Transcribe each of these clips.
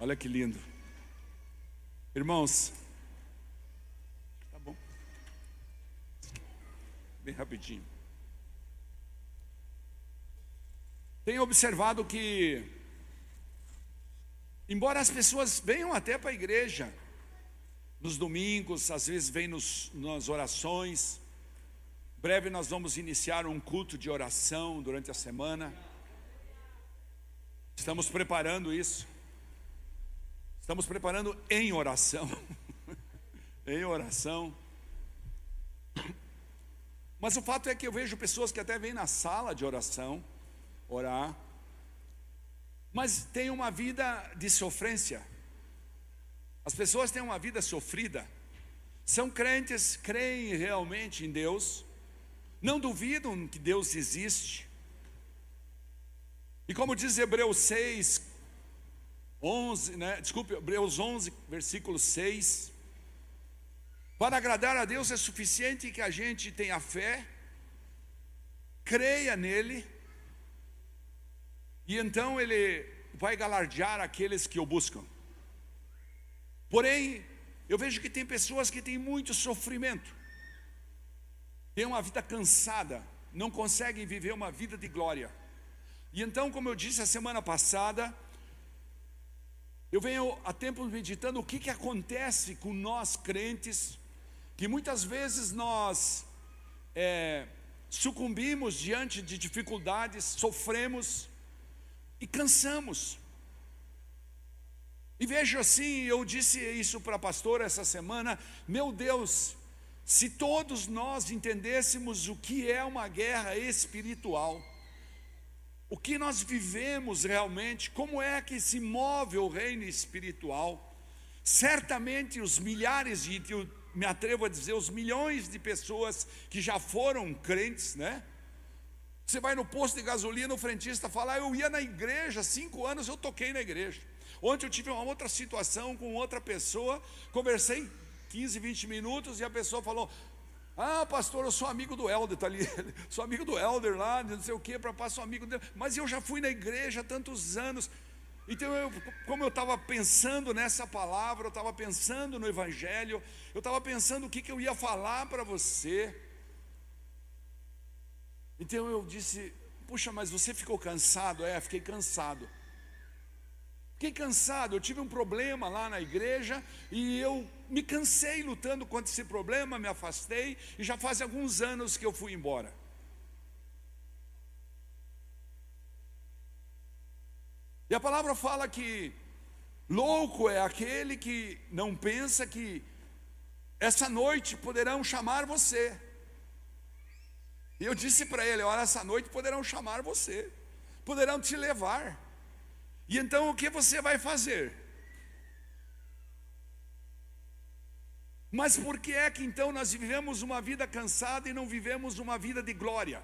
Olha que lindo. Irmãos, tá bom. Bem rapidinho. Tenho observado que, embora as pessoas venham até para a igreja, nos domingos, às vezes vêm nos, nas orações, breve nós vamos iniciar um culto de oração durante a semana. Estamos preparando isso. Estamos preparando em oração. em oração. Mas o fato é que eu vejo pessoas que até vêm na sala de oração orar, mas têm uma vida de sofrência. As pessoas têm uma vida sofrida. São crentes, creem realmente em Deus, não duvidam que Deus existe. E como diz Hebreus 6, 11, né? Desculpe, Hebreus 11, versículo 6. Para agradar a Deus é suficiente que a gente tenha fé, creia nele, e então ele vai galardear aqueles que o buscam. Porém, eu vejo que tem pessoas que têm muito sofrimento, têm uma vida cansada, não conseguem viver uma vida de glória. E então, como eu disse a semana passada, eu venho há tempo meditando o que, que acontece com nós crentes, que muitas vezes nós é, sucumbimos diante de dificuldades, sofremos e cansamos. E vejo assim, eu disse isso para a pastora essa semana, meu Deus, se todos nós entendêssemos o que é uma guerra espiritual, o que nós vivemos realmente, como é que se move o reino espiritual. Certamente os milhares de, eu me atrevo a dizer, os milhões de pessoas que já foram crentes, né? Você vai no posto de gasolina, o frentista fala, ah, eu ia na igreja, cinco anos eu toquei na igreja. Ontem eu tive uma outra situação com outra pessoa, conversei 15, 20 minutos e a pessoa falou: ah, pastor, eu sou amigo do Helder, está ali, sou amigo do Helder lá, não sei o que, para passar amigo dele, mas eu já fui na igreja há tantos anos. Então, eu, como eu estava pensando nessa palavra, eu estava pensando no Evangelho, eu estava pensando o que, que eu ia falar para você. Então eu disse: Puxa, mas você ficou cansado? É, fiquei cansado. Fiquei cansado, eu tive um problema lá na igreja e eu me cansei lutando contra esse problema, me afastei e já faz alguns anos que eu fui embora. E a palavra fala que louco é aquele que não pensa que essa noite poderão chamar você. E eu disse para ele: Olha, essa noite poderão chamar você, poderão te levar. E então o que você vai fazer? Mas por que é que então nós vivemos uma vida cansada e não vivemos uma vida de glória?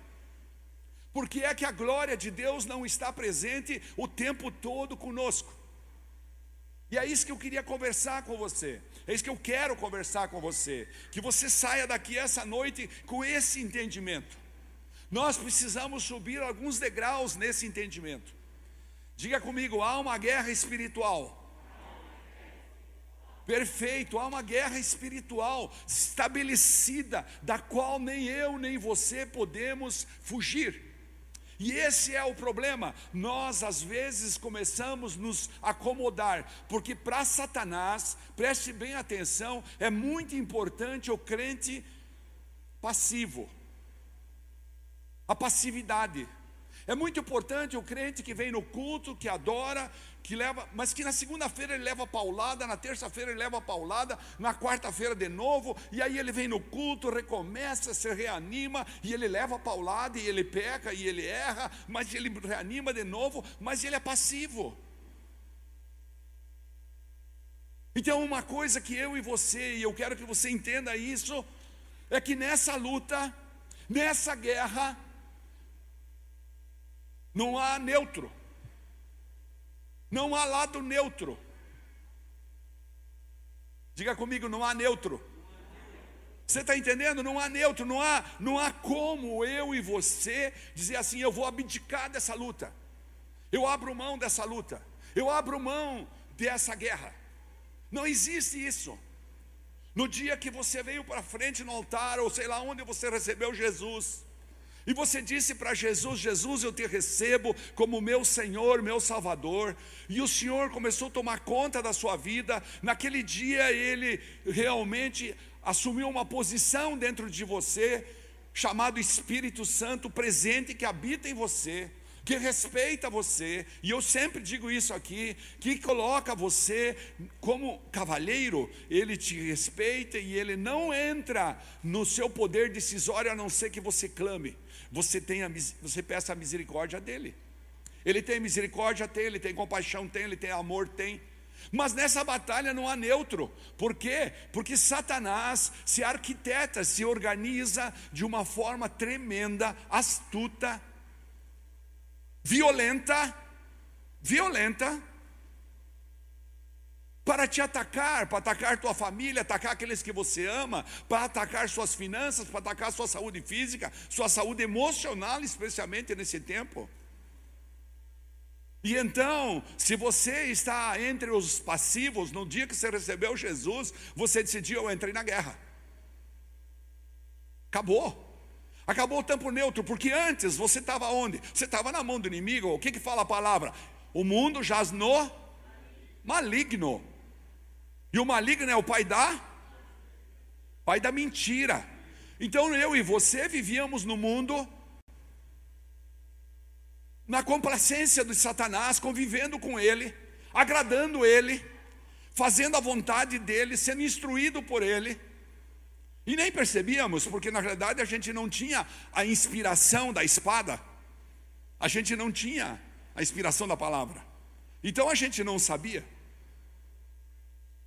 Por que é que a glória de Deus não está presente o tempo todo conosco? E é isso que eu queria conversar com você. É isso que eu quero conversar com você. Que você saia daqui essa noite com esse entendimento. Nós precisamos subir alguns degraus nesse entendimento. Diga comigo, há uma guerra espiritual. Perfeito, há uma guerra espiritual estabelecida, da qual nem eu nem você podemos fugir. E esse é o problema. Nós às vezes começamos nos acomodar, porque para Satanás, preste bem atenção, é muito importante o crente passivo. A passividade. É muito importante o crente que vem no culto, que adora, que leva, mas que na segunda-feira ele leva paulada, na terça-feira ele leva paulada, na quarta-feira de novo, e aí ele vem no culto, recomeça, se reanima, e ele leva paulada, e ele peca, e ele erra, mas ele reanima de novo, mas ele é passivo. Então, uma coisa que eu e você, e eu quero que você entenda isso, é que nessa luta, nessa guerra, não há neutro. Não há lado neutro. Diga comigo, não há neutro. Você está entendendo? Não há neutro, não há, não há como eu e você dizer assim: eu vou abdicar dessa luta, eu abro mão dessa luta, eu abro mão dessa guerra. Não existe isso. No dia que você veio para frente no altar, ou sei lá onde você recebeu Jesus, e você disse para Jesus: Jesus, eu te recebo como meu Senhor, meu Salvador. E o Senhor começou a tomar conta da sua vida. Naquele dia, ele realmente assumiu uma posição dentro de você, chamado Espírito Santo presente que habita em você que respeita você, e eu sempre digo isso aqui, que coloca você como cavalheiro, ele te respeita e ele não entra no seu poder decisório a não ser que você clame, você tenha, você peça a misericórdia dele. Ele tem misericórdia, tem, ele tem compaixão, tem, ele tem amor, tem. Mas nessa batalha não há neutro. Por quê? Porque Satanás se arquiteta, se organiza de uma forma tremenda, astuta, violenta, violenta, para te atacar, para atacar tua família, atacar aqueles que você ama, para atacar suas finanças, para atacar sua saúde física, sua saúde emocional, especialmente nesse tempo. E então, se você está entre os passivos, no dia que você recebeu Jesus, você decidiu, eu entrei na guerra. Acabou. Acabou o tempo neutro, porque antes você estava onde? Você estava na mão do inimigo. O que, que fala a palavra? O mundo jaz no maligno. E o maligno é o pai da pai da mentira. Então eu e você vivíamos no mundo na complacência de Satanás, convivendo com ele, agradando ele, fazendo a vontade dele, sendo instruído por ele. E nem percebíamos, porque na realidade a gente não tinha a inspiração da espada, a gente não tinha a inspiração da palavra, então a gente não sabia.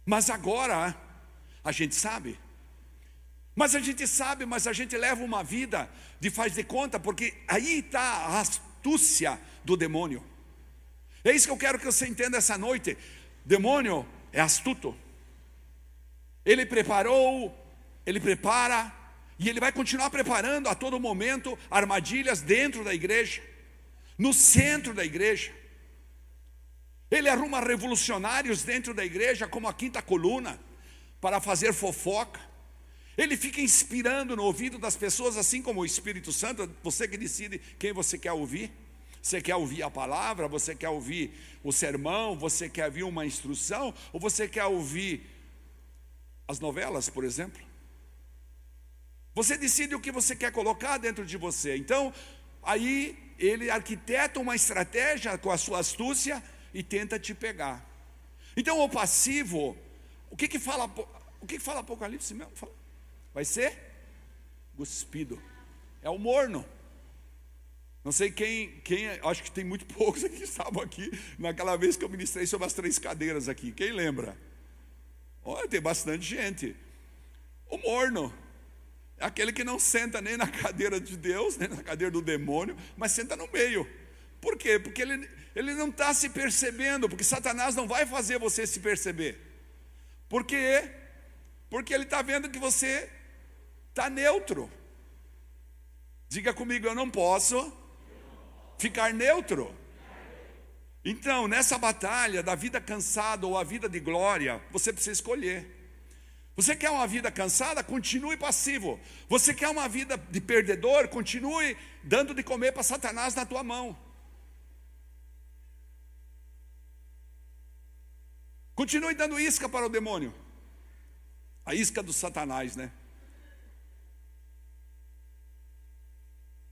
Mas agora a gente sabe. Mas a gente sabe, mas a gente leva uma vida de faz de conta, porque aí está a astúcia do demônio. É isso que eu quero que você entenda essa noite. Demônio é astuto. Ele preparou ele prepara e ele vai continuar preparando a todo momento armadilhas dentro da igreja, no centro da igreja. Ele arruma revolucionários dentro da igreja, como a quinta coluna, para fazer fofoca. Ele fica inspirando no ouvido das pessoas, assim como o Espírito Santo, você que decide quem você quer ouvir. Você quer ouvir a palavra, você quer ouvir o sermão, você quer ouvir uma instrução, ou você quer ouvir as novelas, por exemplo? Você decide o que você quer colocar dentro de você. Então, aí ele arquiteta uma estratégia com a sua astúcia e tenta te pegar. Então, o passivo, o que que fala, o que que fala Apocalipse mesmo? Vai ser cuspido. É o morno. Não sei quem, quem, acho que tem muito poucos aqui que estavam aqui naquela vez que eu ministrei sobre as três cadeiras aqui. Quem lembra? Olha, tem bastante gente. O morno. Aquele que não senta nem na cadeira de Deus, nem na cadeira do demônio, mas senta no meio. Por quê? Porque ele, ele não está se percebendo, porque Satanás não vai fazer você se perceber. Por quê? Porque ele está vendo que você está neutro. Diga comigo, eu não posso ficar neutro. Então, nessa batalha da vida cansada ou a vida de glória, você precisa escolher. Você quer uma vida cansada? Continue passivo. Você quer uma vida de perdedor? Continue dando de comer para Satanás na tua mão. Continue dando isca para o demônio. A isca do Satanás, né?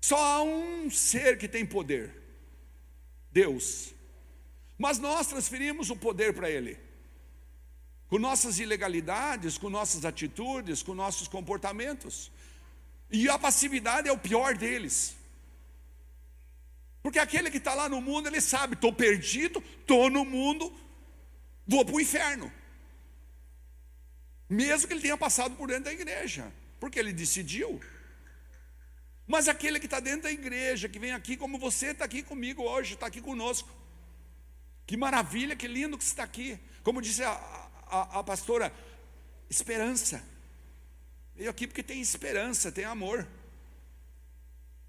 Só há um ser que tem poder: Deus. Mas nós transferimos o poder para Ele com nossas ilegalidades, com nossas atitudes, com nossos comportamentos. E a passividade é o pior deles. Porque aquele que está lá no mundo, ele sabe: estou perdido, estou no mundo, vou para o inferno. Mesmo que ele tenha passado por dentro da igreja, porque ele decidiu. Mas aquele que está dentro da igreja, que vem aqui como você está aqui comigo hoje, está aqui conosco. Que maravilha, que lindo que você está aqui. Como disse a, a, a pastora, esperança. Veio aqui porque tem esperança, tem amor.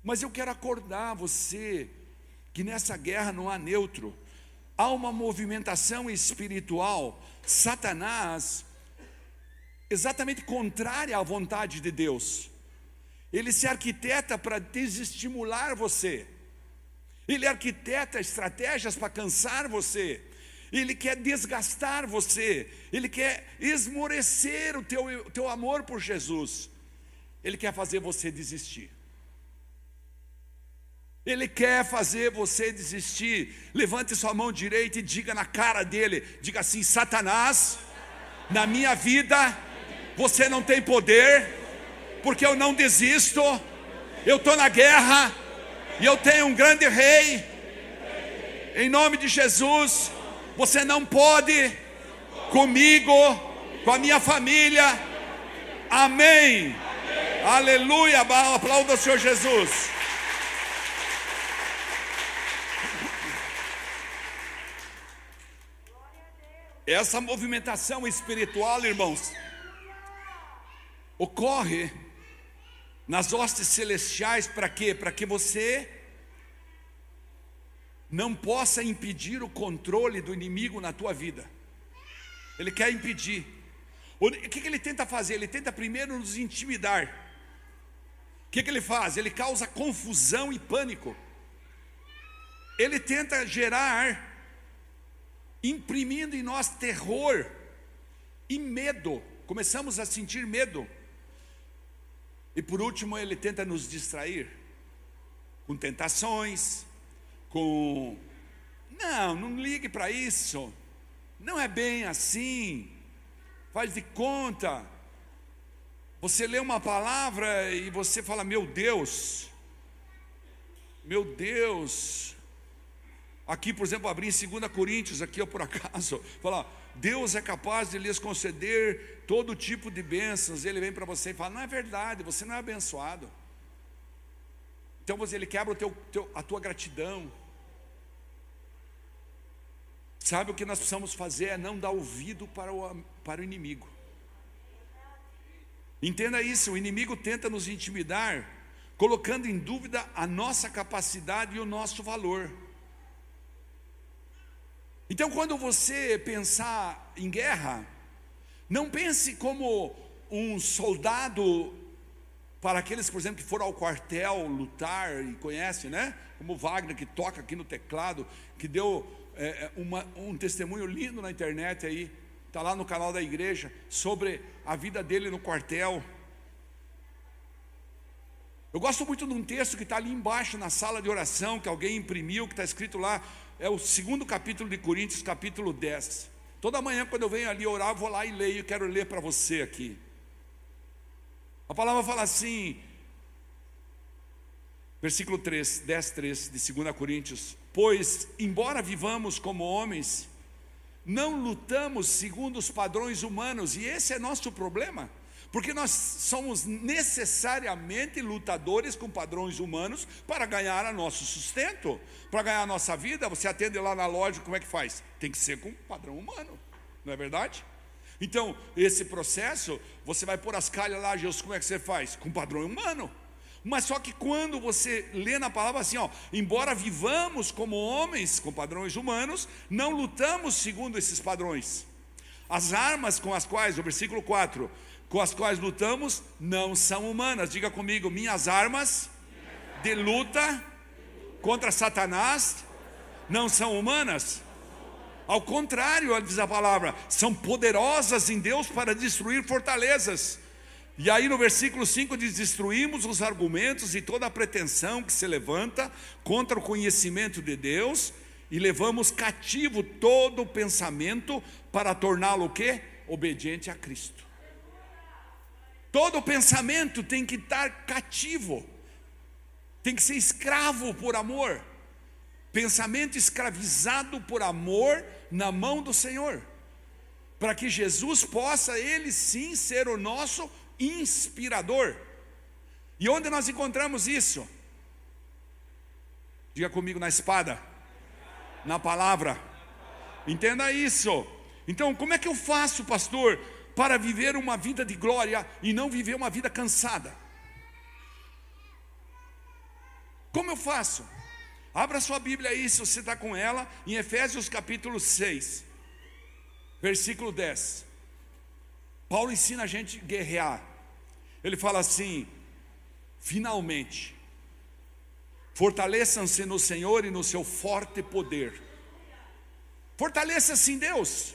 Mas eu quero acordar você que nessa guerra não há neutro. há uma movimentação espiritual, Satanás, exatamente contrária à vontade de Deus. Ele se arquiteta para desestimular você. Ele arquiteta estratégias para cansar você. Ele quer desgastar você. Ele quer esmorecer o teu, teu amor por Jesus. Ele quer fazer você desistir. Ele quer fazer você desistir. Levante sua mão direita e diga na cara dele: diga assim, Satanás, na minha vida você não tem poder, porque eu não desisto, eu estou na guerra, e eu tenho um grande rei, em nome de Jesus, você não pode comigo, com a minha família, amém, aleluia, aplauda o Senhor Jesus. Essa movimentação espiritual, irmãos, ocorre nas hostes celestiais para quê? Para que você não possa impedir o controle do inimigo na tua vida. Ele quer impedir. O que, que ele tenta fazer? Ele tenta primeiro nos intimidar. O que, que ele faz? Ele causa confusão e pânico. Ele tenta gerar imprimindo em nós terror e medo. Começamos a sentir medo. E por último, ele tenta nos distrair com tentações, com não, não ligue para isso. Não é bem assim. Faz de conta. Você lê uma palavra e você fala: "Meu Deus, meu Deus, Aqui, por exemplo, abrir em 2 Coríntios, aqui eu por acaso, falar, Deus é capaz de lhes conceder todo tipo de bênçãos. Ele vem para você e fala: Não é verdade, você não é abençoado. Então você, ele quebra o teu, teu, a tua gratidão. Sabe o que nós precisamos fazer? É não dar ouvido para o, para o inimigo. Entenda isso: o inimigo tenta nos intimidar, colocando em dúvida a nossa capacidade e o nosso valor. Então, quando você pensar em guerra, não pense como um soldado para aqueles, por exemplo, que foram ao quartel lutar e conhece, né? Como Wagner, que toca aqui no teclado, que deu é, é uma, um testemunho lindo na internet aí, está lá no canal da igreja, sobre a vida dele no quartel. Eu gosto muito de um texto que está ali embaixo na sala de oração, que alguém imprimiu, que está escrito lá, é o segundo capítulo de Coríntios, capítulo 10. Toda manhã, quando eu venho ali orar, eu vou lá e leio, quero ler para você aqui. Palavra fala assim, versículo 3, 10, 3 de 2 Coríntios: Pois, embora vivamos como homens, não lutamos segundo os padrões humanos, e esse é nosso problema. Porque nós somos necessariamente lutadores com padrões humanos para ganhar o nosso sustento, para ganhar a nossa vida. Você atende lá na loja, como é que faz? Tem que ser com padrão humano, não é verdade? Então, esse processo, você vai pôr as calhas lá, Jesus, como é que você faz? Com padrão humano. Mas só que quando você lê na palavra assim, ó, embora vivamos como homens com padrões humanos, não lutamos segundo esses padrões. As armas com as quais, o versículo 4, com as quais lutamos não são humanas. Diga comigo, minhas armas de luta contra Satanás não são humanas. Ao contrário, diz a palavra, são poderosas em Deus para destruir fortalezas. E aí no versículo 5 diz: Destruímos os argumentos e toda a pretensão que se levanta contra o conhecimento de Deus e levamos cativo todo o pensamento para torná-lo o quê? Obediente a Cristo. Todo pensamento tem que estar cativo, tem que ser escravo por amor. Pensamento escravizado por amor na mão do Senhor, para que Jesus possa, ele sim, ser o nosso inspirador. E onde nós encontramos isso? Diga comigo na espada, na palavra. Entenda isso. Então, como é que eu faço, pastor? para viver uma vida de glória e não viver uma vida cansada. Como eu faço? Abra sua Bíblia aí, se você está com ela, em Efésios capítulo 6, versículo 10. Paulo ensina a gente a guerrear. Ele fala assim: finalmente, fortaleçam-se no Senhor e no seu forte poder. Fortaleça-se em Deus.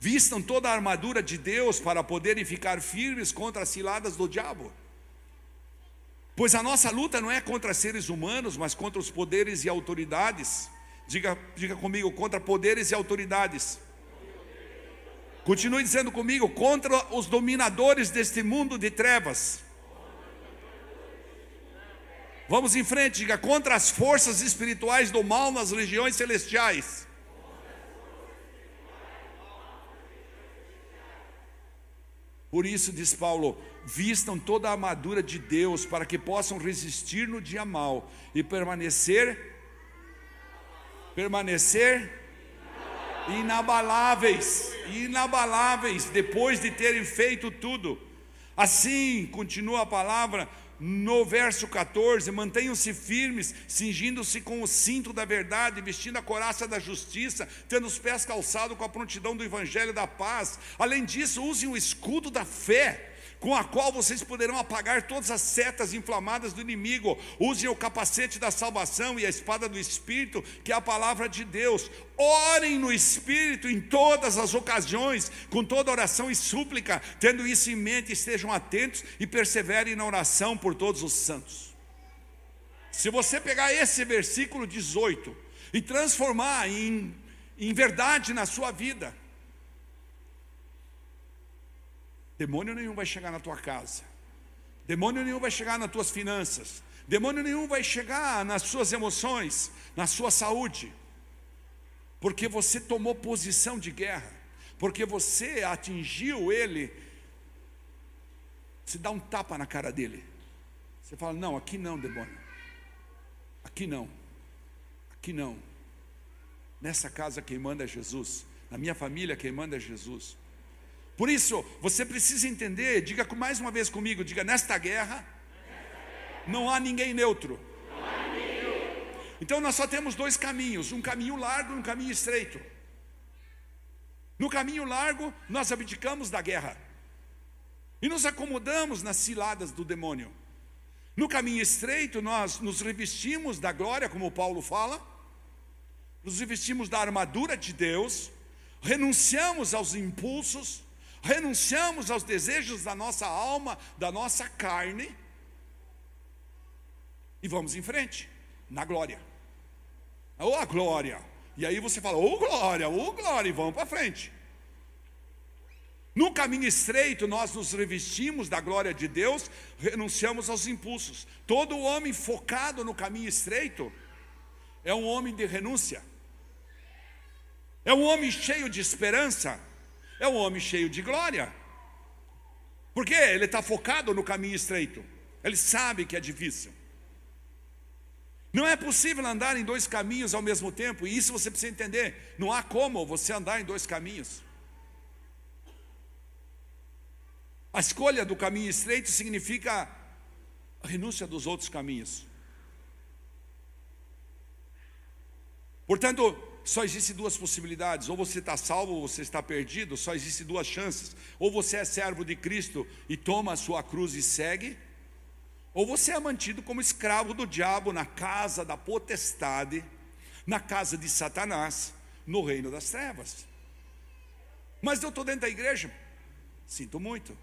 Vistam toda a armadura de Deus para poderem ficar firmes contra as ciladas do diabo. Pois a nossa luta não é contra seres humanos, mas contra os poderes e autoridades. Diga, diga comigo, contra poderes e autoridades. Continue dizendo comigo, contra os dominadores deste mundo de trevas. Vamos em frente, diga, contra as forças espirituais do mal nas regiões celestiais. Por isso, diz Paulo, vistam toda a armadura de Deus para que possam resistir no dia mal e permanecer permanecer inabaláveis, inabaláveis depois de terem feito tudo. Assim, continua a palavra, no verso 14: mantenham-se firmes, cingindo-se com o cinto da verdade, vestindo a coraça da justiça, tendo os pés calçados com a prontidão do evangelho da paz. Além disso, usem o escudo da fé com a qual vocês poderão apagar todas as setas inflamadas do inimigo. Usem o capacete da salvação e a espada do Espírito, que é a palavra de Deus. Orem no Espírito em todas as ocasiões, com toda oração e súplica, tendo isso em mente, estejam atentos e perseverem na oração por todos os santos. Se você pegar esse versículo 18 e transformar em, em verdade na sua vida, Demônio nenhum vai chegar na tua casa. Demônio nenhum vai chegar nas tuas finanças. Demônio nenhum vai chegar nas suas emoções, na sua saúde. Porque você tomou posição de guerra. Porque você atingiu ele. Você dá um tapa na cara dele. Você fala: Não, aqui não, demônio. Aqui não. Aqui não. Nessa casa quem manda é Jesus. Na minha família quem manda é Jesus. Por isso, você precisa entender, diga mais uma vez comigo, diga nesta guerra, não há ninguém neutro. Então nós só temos dois caminhos, um caminho largo e um caminho estreito. No caminho largo, nós abdicamos da guerra e nos acomodamos nas ciladas do demônio. No caminho estreito, nós nos revestimos da glória, como Paulo fala, nos revestimos da armadura de Deus, renunciamos aos impulsos, renunciamos aos desejos da nossa alma, da nossa carne, e vamos em frente, na glória. Ou a glória. E aí você fala, oh, glória, oh, glória, e vamos para frente. No caminho estreito, nós nos revestimos da glória de Deus, renunciamos aos impulsos. Todo homem focado no caminho estreito é um homem de renúncia, é um homem cheio de esperança, é um homem cheio de glória. Porque ele está focado no caminho estreito. Ele sabe que é difícil. Não é possível andar em dois caminhos ao mesmo tempo, e isso você precisa entender. Não há como você andar em dois caminhos. A escolha do caminho estreito significa a renúncia dos outros caminhos. Portanto, só existem duas possibilidades: ou você está salvo ou você está perdido, só existem duas chances. Ou você é servo de Cristo e toma a sua cruz e segue, ou você é mantido como escravo do diabo na casa da potestade, na casa de Satanás, no reino das trevas. Mas eu estou dentro da igreja, sinto muito.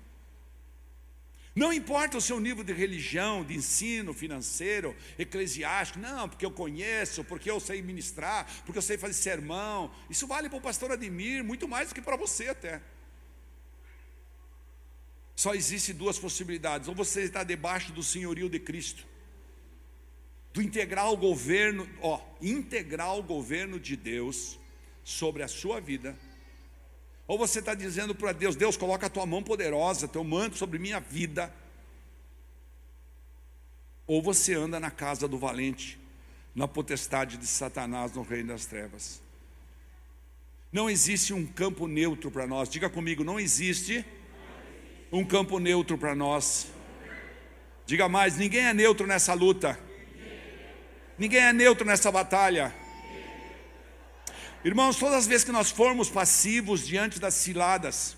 Não importa o seu nível de religião, de ensino financeiro, eclesiástico, não, porque eu conheço, porque eu sei ministrar, porque eu sei fazer sermão. Isso vale para o pastor Ademir, muito mais do que para você até. Só existe duas possibilidades: ou você está debaixo do senhorio de Cristo, do integral governo, ó, integral governo de Deus sobre a sua vida ou você está dizendo para Deus: Deus, coloca a tua mão poderosa, teu manto sobre minha vida. Ou você anda na casa do valente, na potestade de Satanás no reino das trevas. Não existe um campo neutro para nós. Diga comigo, não existe um campo neutro para nós. Diga mais, ninguém é neutro nessa luta. Ninguém é neutro nessa batalha. Irmãos, todas as vezes que nós formos passivos diante das ciladas,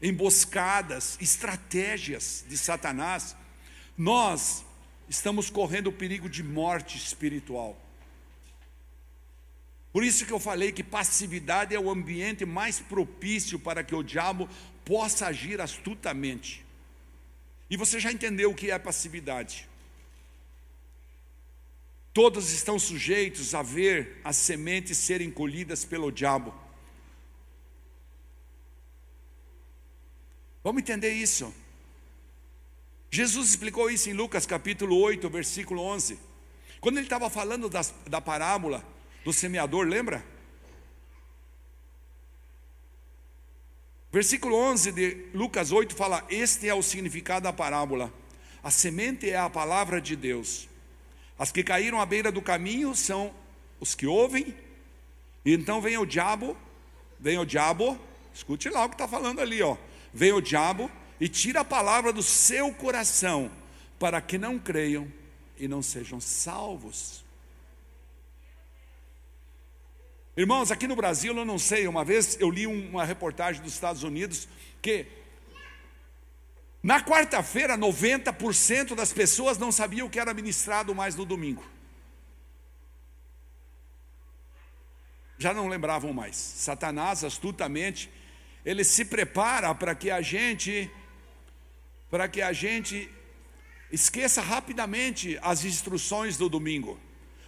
emboscadas, estratégias de Satanás, nós estamos correndo o perigo de morte espiritual. Por isso que eu falei que passividade é o ambiente mais propício para que o diabo possa agir astutamente. E você já entendeu o que é passividade. Todos estão sujeitos a ver as sementes serem colhidas pelo diabo. Vamos entender isso. Jesus explicou isso em Lucas capítulo 8, versículo 11. Quando ele estava falando das, da parábola do semeador, lembra? Versículo 11 de Lucas 8 fala: Este é o significado da parábola. A semente é a palavra de Deus. As que caíram à beira do caminho são os que ouvem, e então vem o diabo, vem o diabo, escute lá o que está falando ali, ó. Vem o diabo e tira a palavra do seu coração, para que não creiam e não sejam salvos. Irmãos, aqui no Brasil, eu não sei, uma vez eu li uma reportagem dos Estados Unidos que na quarta-feira 90% das pessoas não sabiam o que era ministrado mais no domingo. Já não lembravam mais. Satanás astutamente, ele se prepara para que a gente para que a gente esqueça rapidamente as instruções do domingo,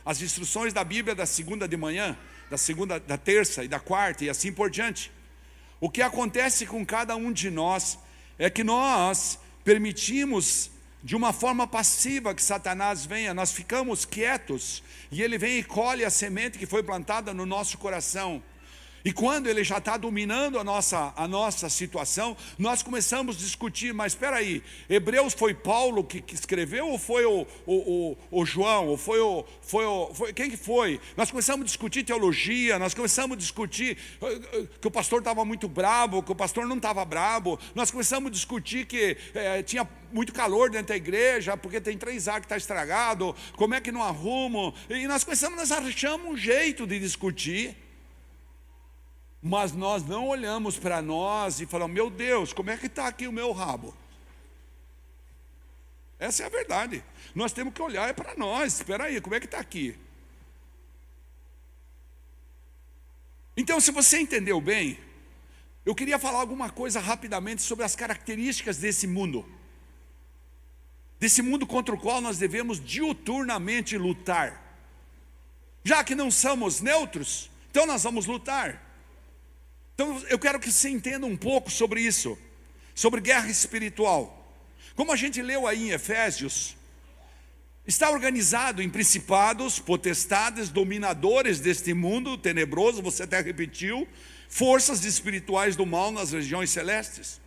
as instruções da Bíblia da segunda de manhã, da segunda, da terça e da quarta e assim por diante. O que acontece com cada um de nós é que nós permitimos de uma forma passiva que Satanás venha, nós ficamos quietos e ele vem e colhe a semente que foi plantada no nosso coração. E quando ele já está dominando a nossa, a nossa situação, nós começamos a discutir, mas espera aí, Hebreus foi Paulo que, que escreveu ou foi o, o, o, o, João, ou foi o, foi o foi, quem que foi? Nós começamos a discutir teologia, nós começamos a discutir eh, eh, que o pastor estava muito bravo, que o pastor não estava bravo, nós começamos a discutir que é, tinha muito calor dentro da igreja, porque tem três ar que está estragado, como é que não arrumo? E nós começamos, nós achamos um jeito de discutir mas nós não olhamos para nós e falamos: meu Deus, como é que está aqui o meu rabo? Essa é a verdade. Nós temos que olhar para nós. Espera aí, como é que está aqui? Então, se você entendeu bem, eu queria falar alguma coisa rapidamente sobre as características desse mundo. Desse mundo contra o qual nós devemos diuturnamente lutar. Já que não somos neutros, então nós vamos lutar. Então eu quero que você entenda um pouco sobre isso, sobre guerra espiritual. Como a gente leu aí em Efésios, está organizado em principados, potestades, dominadores deste mundo tenebroso, você até repetiu, forças espirituais do mal nas regiões celestes.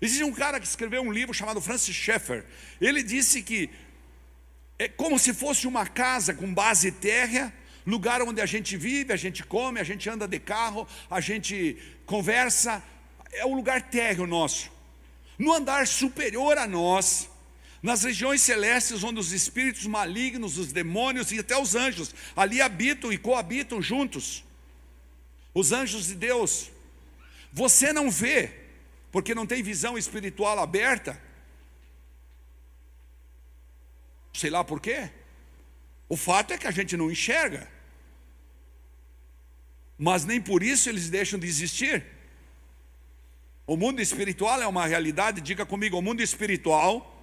Existe um cara que escreveu um livro chamado Francis Schaeffer. Ele disse que é como se fosse uma casa com base térrea, lugar onde a gente vive, a gente come, a gente anda de carro, a gente conversa, é o lugar térreo nosso. No andar superior a nós, nas regiões celestes, onde os espíritos malignos, os demônios e até os anjos ali habitam e coabitam juntos. Os anjos de Deus. Você não vê, porque não tem visão espiritual aberta. Sei lá por quê. O fato é que a gente não enxerga mas nem por isso eles deixam de existir. O mundo espiritual é uma realidade, diga comigo: o mundo espiritual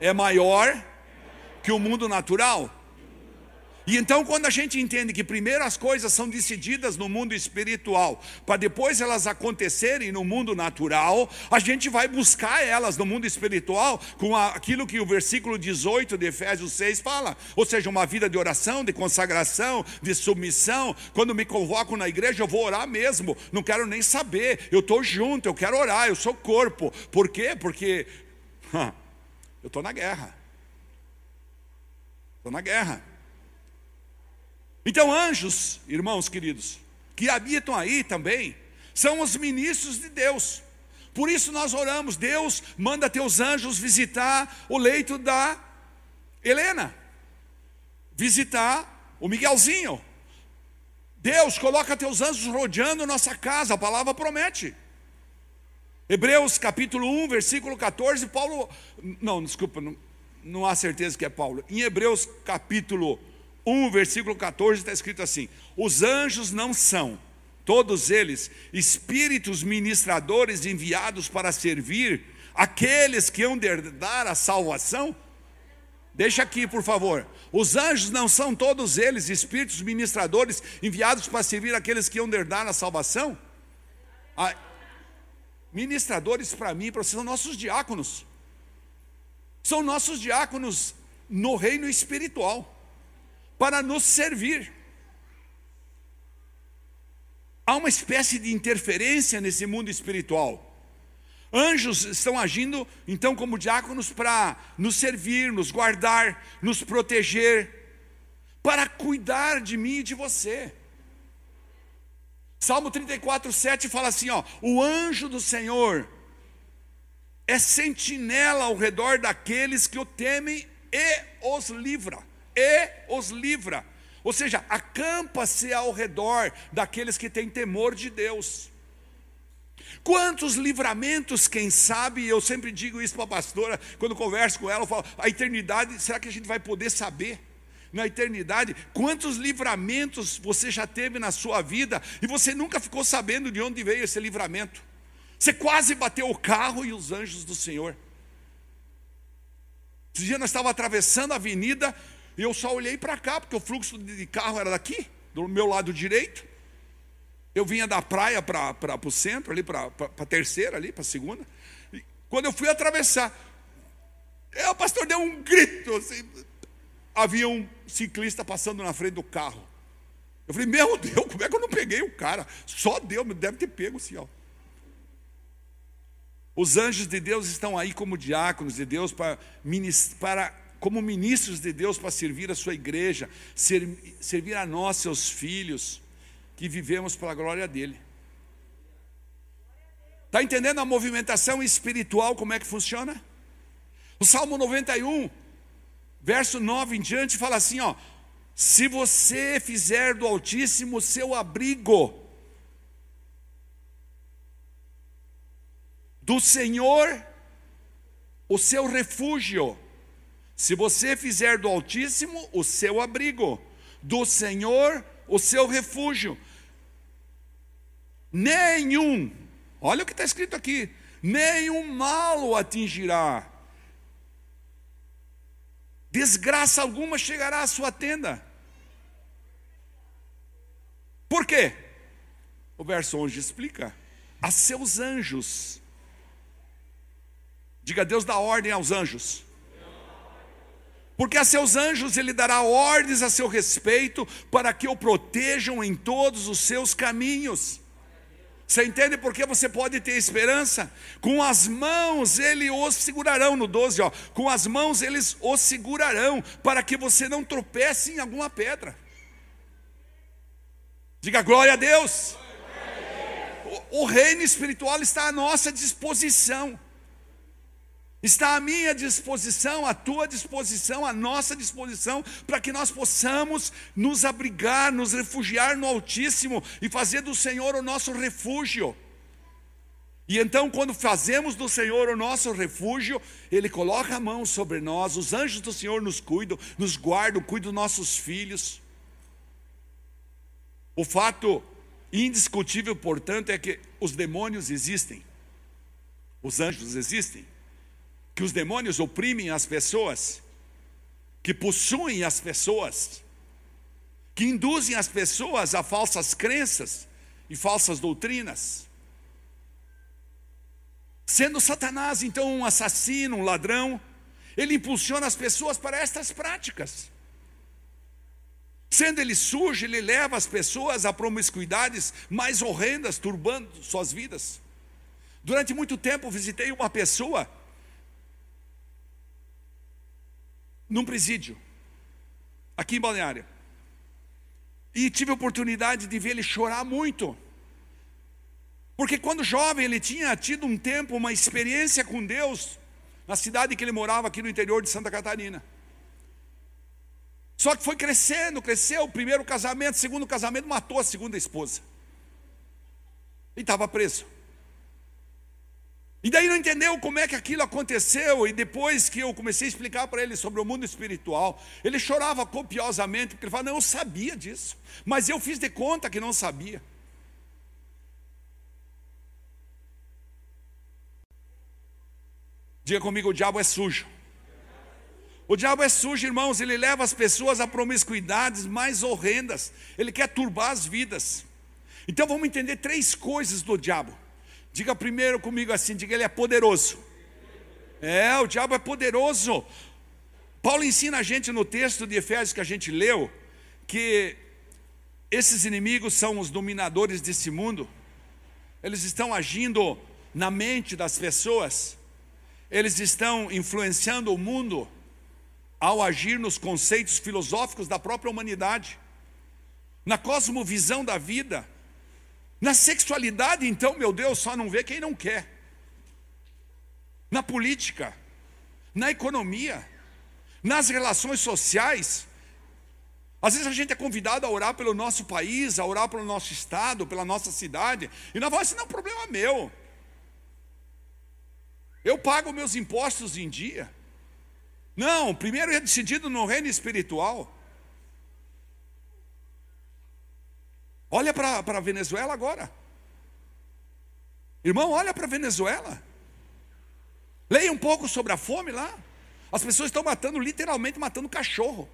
é maior que o mundo natural. E então, quando a gente entende que primeiro as coisas são decididas no mundo espiritual, para depois elas acontecerem no mundo natural, a gente vai buscar elas no mundo espiritual com aquilo que o versículo 18 de Efésios 6 fala, ou seja, uma vida de oração, de consagração, de submissão. Quando me convoco na igreja, eu vou orar mesmo, não quero nem saber, eu estou junto, eu quero orar, eu sou corpo. Por quê? Porque eu estou na guerra. Estou na guerra. Então, anjos, irmãos queridos, que habitam aí também, são os ministros de Deus. Por isso nós oramos, Deus manda teus anjos visitar o leito da Helena. visitar o Miguelzinho. Deus coloca teus anjos rodeando nossa casa, a palavra promete. Hebreus capítulo 1, versículo 14, Paulo. Não, desculpa, não, não há certeza que é Paulo. Em Hebreus capítulo 1, versículo 14, está escrito assim: Os anjos não são, todos eles, espíritos ministradores enviados para servir aqueles que hão de herdar a salvação? Deixa aqui, por favor. Os anjos não são todos eles espíritos ministradores enviados para servir aqueles que hão de herdar a salvação? A, ministradores para mim, para vocês, são nossos diáconos. São nossos diáconos no reino espiritual, para nos servir. Há uma espécie de interferência nesse mundo espiritual. Anjos estão agindo, então, como diáconos para nos servir, nos guardar, nos proteger, para cuidar de mim e de você. Salmo 34, 7 fala assim: ó, o anjo do Senhor é sentinela ao redor daqueles que o temem e os livra. E os livra. Ou seja, acampa-se ao redor daqueles que têm temor de Deus. Quantos livramentos, quem sabe, eu sempre digo isso para a pastora, quando converso com ela, eu falo, a eternidade, será que a gente vai poder saber? Na eternidade, quantos livramentos você já teve na sua vida e você nunca ficou sabendo de onde veio esse livramento? Você quase bateu o carro e os anjos do Senhor. Esse dia nós estávamos atravessando a avenida e eu só olhei para cá, porque o fluxo de carro era daqui, do meu lado direito. Eu vinha da praia para o centro, ali para a terceira, ali para a segunda. E quando eu fui atravessar, é, o pastor deu um grito. Assim, havia um ciclista passando na frente do carro. Eu falei, meu Deus, como é que eu não peguei o cara? Só Deus deve ter pego assim, ó. Os anjos de Deus estão aí como diáconos de Deus para, para como ministros de Deus para servir a sua igreja, servir a nós, seus filhos que vivemos pela glória dele. Está entendendo a movimentação espiritual, como é que funciona? O Salmo 91, verso 9 em diante, fala assim: ó, se você fizer do Altíssimo seu abrigo, do Senhor o seu refúgio, se você fizer do Altíssimo o seu abrigo, do Senhor o seu refúgio, nenhum, olha o que está escrito aqui, nenhum mal o atingirá, desgraça alguma chegará à sua tenda. Por quê? O verso 11 explica: a seus anjos, diga Deus dá ordem aos anjos. Porque a seus anjos ele dará ordens a seu respeito, para que o protejam em todos os seus caminhos. Você entende por que você pode ter esperança? Com as mãos ele os segurarão, no 12, ó. Com as mãos eles os segurarão, para que você não tropece em alguma pedra. Diga glória a Deus. O, o reino espiritual está à nossa disposição. Está à minha disposição, à tua disposição, à nossa disposição, para que nós possamos nos abrigar, nos refugiar no Altíssimo e fazer do Senhor o nosso refúgio. E então, quando fazemos do Senhor o nosso refúgio, Ele coloca a mão sobre nós, os anjos do Senhor nos cuidam, nos guardam, cuidam dos nossos filhos. O fato indiscutível, portanto, é que os demônios existem, os anjos existem que os demônios oprimem as pessoas, que possuem as pessoas, que induzem as pessoas a falsas crenças e falsas doutrinas. Sendo Satanás, então, um assassino, um ladrão, ele impulsiona as pessoas para estas práticas. Sendo ele sujo, ele leva as pessoas a promiscuidades mais horrendas, turbando suas vidas. Durante muito tempo visitei uma pessoa num presídio, aqui em Balneário. E tive a oportunidade de ver ele chorar muito. Porque quando jovem ele tinha tido um tempo, uma experiência com Deus, na cidade que ele morava, aqui no interior de Santa Catarina. Só que foi crescendo, cresceu. Primeiro casamento, segundo casamento, matou a segunda esposa. E estava preso. E daí não entendeu como é que aquilo aconteceu. E depois que eu comecei a explicar para ele sobre o mundo espiritual, ele chorava copiosamente, porque ele falava: Não, eu sabia disso. Mas eu fiz de conta que não sabia. Diga comigo: o diabo é sujo. O diabo é sujo, irmãos, ele leva as pessoas a promiscuidades mais horrendas, ele quer turbar as vidas. Então vamos entender três coisas do diabo. Diga primeiro comigo assim: diga, ele é poderoso. É, o diabo é poderoso. Paulo ensina a gente no texto de Efésios que a gente leu, que esses inimigos são os dominadores desse mundo, eles estão agindo na mente das pessoas, eles estão influenciando o mundo ao agir nos conceitos filosóficos da própria humanidade, na cosmovisão da vida, na sexualidade, então, meu Deus, só não vê quem não quer, na política, na economia, nas relações sociais. Às vezes a gente é convidado a orar pelo nosso país, a orar pelo nosso estado, pela nossa cidade, e nós vamos assim, não, é um problema meu. Eu pago meus impostos em dia. Não, primeiro é decidido no reino espiritual. Olha para a Venezuela agora. Irmão, olha para a Venezuela. Leia um pouco sobre a fome lá. As pessoas estão matando, literalmente matando cachorro.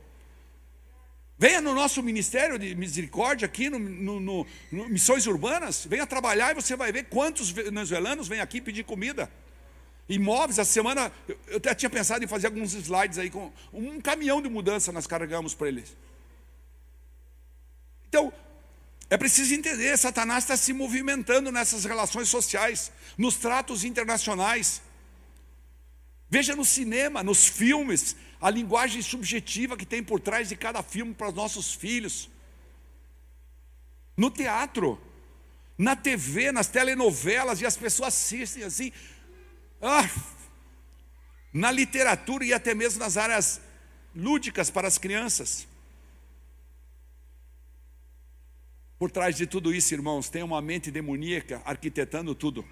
Venha no nosso ministério de misericórdia aqui no, no, no, no Missões Urbanas, venha trabalhar e você vai ver quantos venezuelanos vêm aqui pedir comida. Imóveis, a semana, eu até tinha pensado em fazer alguns slides aí com um caminhão de mudança nós carregamos para eles. Então, é preciso entender, Satanás está se movimentando nessas relações sociais, nos tratos internacionais. Veja no cinema, nos filmes, a linguagem subjetiva que tem por trás de cada filme para os nossos filhos. No teatro, na TV, nas telenovelas, e as pessoas assistem assim, ah, na literatura e até mesmo nas áreas lúdicas para as crianças. Por trás de tudo isso, irmãos, tem uma mente demoníaca arquitetando tudo. O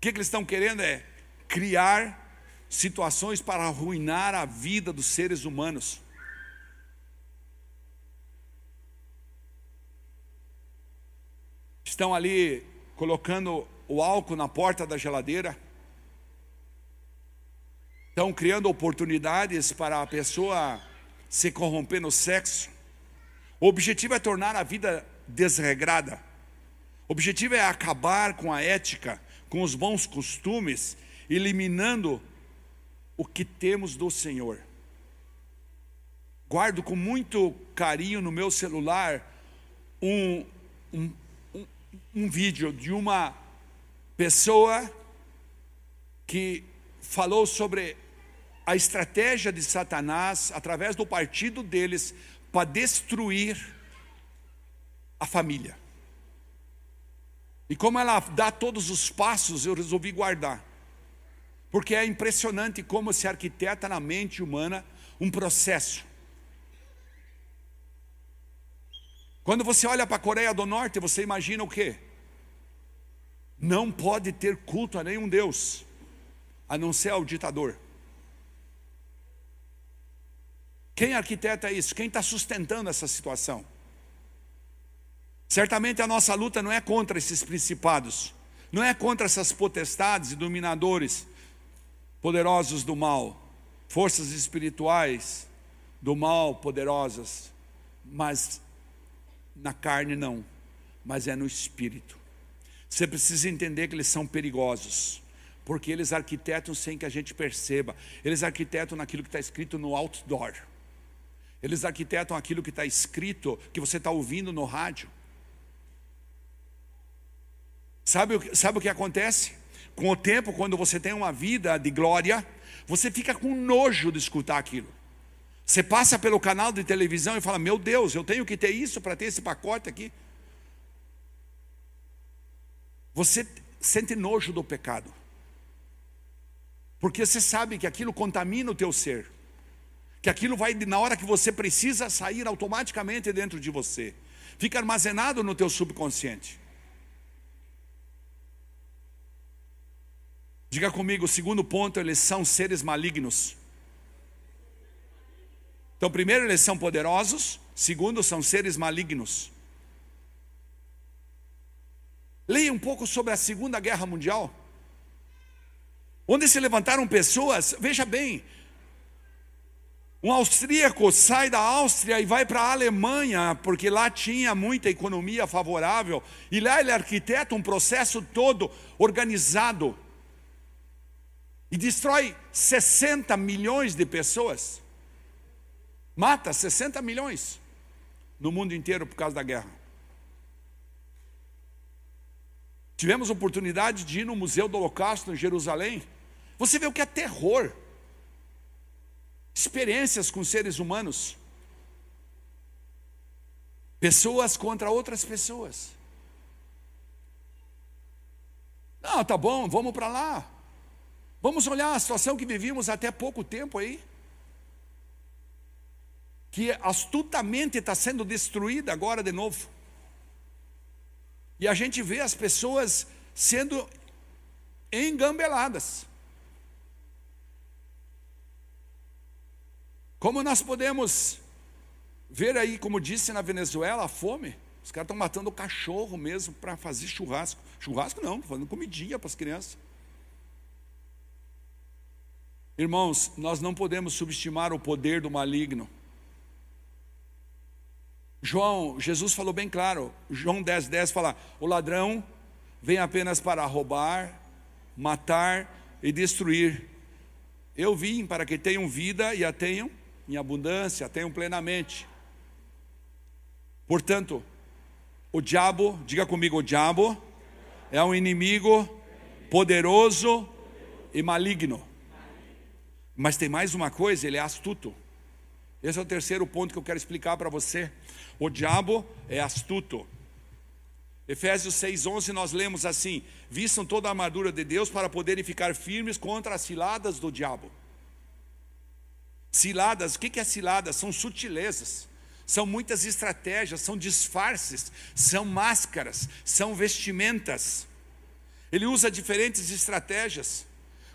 que, eles estão querendo é criar situações para arruinar a vida dos seres humanos. Estão ali colocando o álcool na porta da geladeira. Estão criando oportunidades para a pessoa se corromper no sexo. O objetivo é tornar a vida desregrada. O objetivo é acabar com a ética, com os bons costumes, eliminando o que temos do Senhor. Guardo com muito carinho no meu celular um, um, um, um vídeo de uma pessoa que falou sobre a estratégia de Satanás através do partido deles para destruir a família. E como ela dá todos os passos, eu resolvi guardar. Porque é impressionante como se arquiteta na mente humana um processo. Quando você olha para a Coreia do Norte, você imagina o quê? não pode ter culto a nenhum Deus, a não ser ao ditador. Quem arquiteta isso? Quem está sustentando essa situação? Certamente a nossa luta não é contra esses principados, não é contra essas potestades e dominadores poderosos do mal, forças espirituais do mal poderosas, mas na carne não, mas é no espírito. Você precisa entender que eles são perigosos, porque eles arquitetam sem que a gente perceba, eles arquitetam naquilo que está escrito no outdoor, eles arquitetam aquilo que está escrito, que você está ouvindo no rádio. Sabe, sabe o que acontece? Com o tempo, quando você tem uma vida de glória, você fica com nojo de escutar aquilo. Você passa pelo canal de televisão e fala: Meu Deus, eu tenho que ter isso para ter esse pacote aqui. Você sente nojo do pecado. Porque você sabe que aquilo contamina o teu ser. Que aquilo vai, na hora que você precisa, sair automaticamente dentro de você. Fica armazenado no teu subconsciente. Diga comigo, o segundo ponto, eles são seres malignos. Então, primeiro, eles são poderosos. Segundo, são seres malignos. Leia um pouco sobre a Segunda Guerra Mundial, onde se levantaram pessoas, veja bem, um austríaco sai da Áustria e vai para a Alemanha, porque lá tinha muita economia favorável, e lá ele arquiteta um processo todo organizado e destrói 60 milhões de pessoas. Mata 60 milhões no mundo inteiro por causa da guerra. Tivemos oportunidade de ir no Museu do Holocausto em Jerusalém. Você vê o que é terror experiências com seres humanos, pessoas contra outras pessoas. Não, tá bom, vamos para lá. Vamos olhar a situação que vivíamos até pouco tempo aí. Que astutamente está sendo destruída agora de novo. E a gente vê as pessoas sendo engambeladas. Como nós podemos ver aí, como disse na Venezuela, a fome. Os caras estão matando o cachorro mesmo para fazer churrasco. Churrasco não, fazendo comidinha para as crianças. Irmãos, nós não podemos subestimar o poder do maligno. João, Jesus falou bem claro, João 10, 10 fala: o ladrão vem apenas para roubar, matar e destruir. Eu vim para que tenham vida e a tenham em abundância, tenham plenamente. Portanto, o diabo, diga comigo, o diabo é um inimigo poderoso e maligno. Mas tem mais uma coisa, ele é astuto. Esse é o terceiro ponto que eu quero explicar para você. O diabo é astuto. Efésios 6,11 nós lemos assim: Vistam toda a armadura de Deus para poderem ficar firmes contra as ciladas do diabo. Ciladas, o que é ciladas? São sutilezas, são muitas estratégias, são disfarces, são máscaras, são vestimentas. Ele usa diferentes estratégias.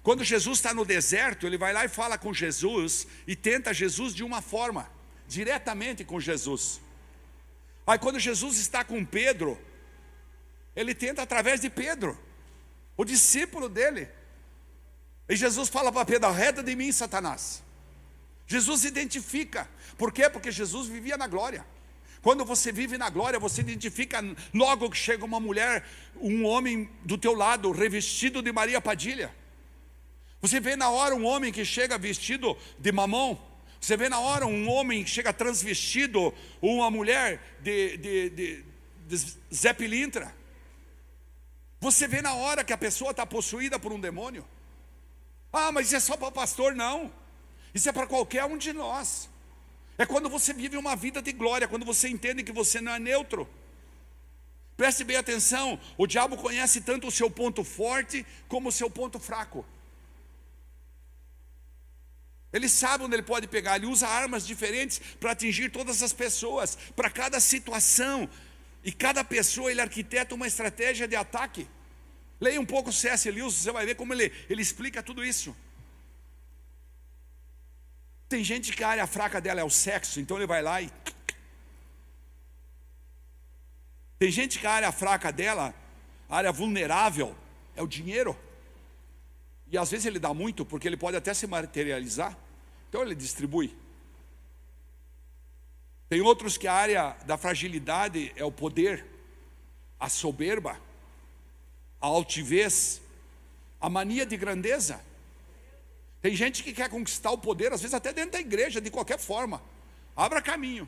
Quando Jesus está no deserto, ele vai lá e fala com Jesus e tenta Jesus de uma forma, diretamente com Jesus. Aí quando Jesus está com Pedro, ele tenta através de Pedro, o discípulo dele. E Jesus fala para Pedro: arreda de mim, Satanás. Jesus identifica. Por quê? Porque Jesus vivia na glória. Quando você vive na glória, você identifica logo que chega uma mulher, um homem do teu lado, revestido de Maria Padilha. Você vê na hora um homem que chega vestido de mamão. Você vê na hora um homem que chega transvestido, ou uma mulher de, de, de, de Zé Pilintra. Você vê na hora que a pessoa está possuída por um demônio. Ah, mas isso é só para o pastor? Não. Isso é para qualquer um de nós. É quando você vive uma vida de glória, quando você entende que você não é neutro. Preste bem atenção: o diabo conhece tanto o seu ponto forte como o seu ponto fraco. Ele sabe onde ele pode pegar, ele usa armas diferentes para atingir todas as pessoas, para cada situação. E cada pessoa ele arquiteta uma estratégia de ataque. Leia um pouco o C.S. Lewis, você vai ver como ele, ele explica tudo isso. Tem gente que a área fraca dela é o sexo, então ele vai lá e. Tem gente que a área fraca dela, a área vulnerável, é o dinheiro. E às vezes ele dá muito, porque ele pode até se materializar. Então ele distribui. Tem outros que a área da fragilidade é o poder, a soberba, a altivez, a mania de grandeza. Tem gente que quer conquistar o poder, às vezes até dentro da igreja, de qualquer forma. Abra caminho.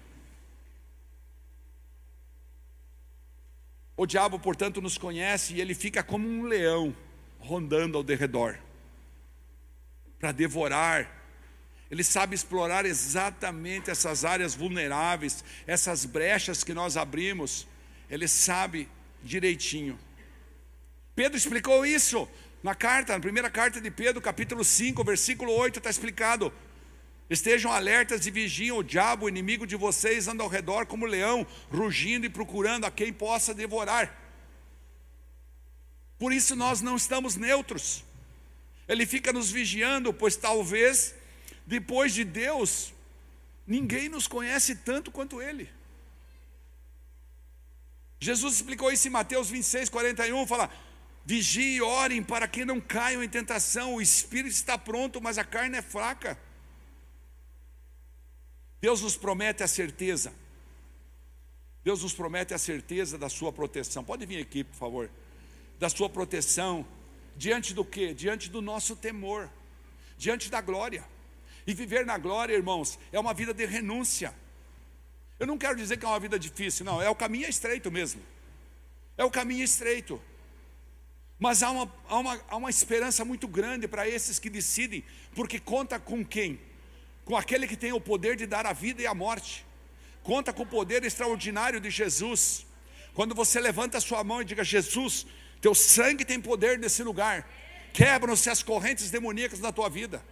O diabo, portanto, nos conhece e ele fica como um leão rondando ao derredor para devorar. Ele sabe explorar exatamente essas áreas vulneráveis, essas brechas que nós abrimos. Ele sabe direitinho. Pedro explicou isso na carta, na primeira carta de Pedro, capítulo 5, versículo 8, está explicado. Estejam alertas e vigiem o diabo, o inimigo de vocês, anda ao redor como leão, rugindo e procurando a quem possa devorar. Por isso nós não estamos neutros. Ele fica nos vigiando, pois talvez depois de Deus, ninguém nos conhece tanto quanto Ele. Jesus explicou isso em Mateus 26, 41, fala: Vigie e orem para que não caiam em tentação, o espírito está pronto, mas a carne é fraca. Deus nos promete a certeza. Deus nos promete a certeza da sua proteção. Pode vir aqui, por favor. Da sua proteção diante do que? Diante do nosso temor, diante da glória. E viver na glória, irmãos, é uma vida de renúncia. Eu não quero dizer que é uma vida difícil, não, é o caminho estreito mesmo. É o caminho estreito. Mas há uma, há uma, há uma esperança muito grande para esses que decidem, porque conta com quem? com aquele que tem o poder de dar a vida e a morte. Conta com o poder extraordinário de Jesus. Quando você levanta a sua mão e diga: Jesus, teu sangue tem poder nesse lugar. Quebram-se as correntes demoníacas na tua vida.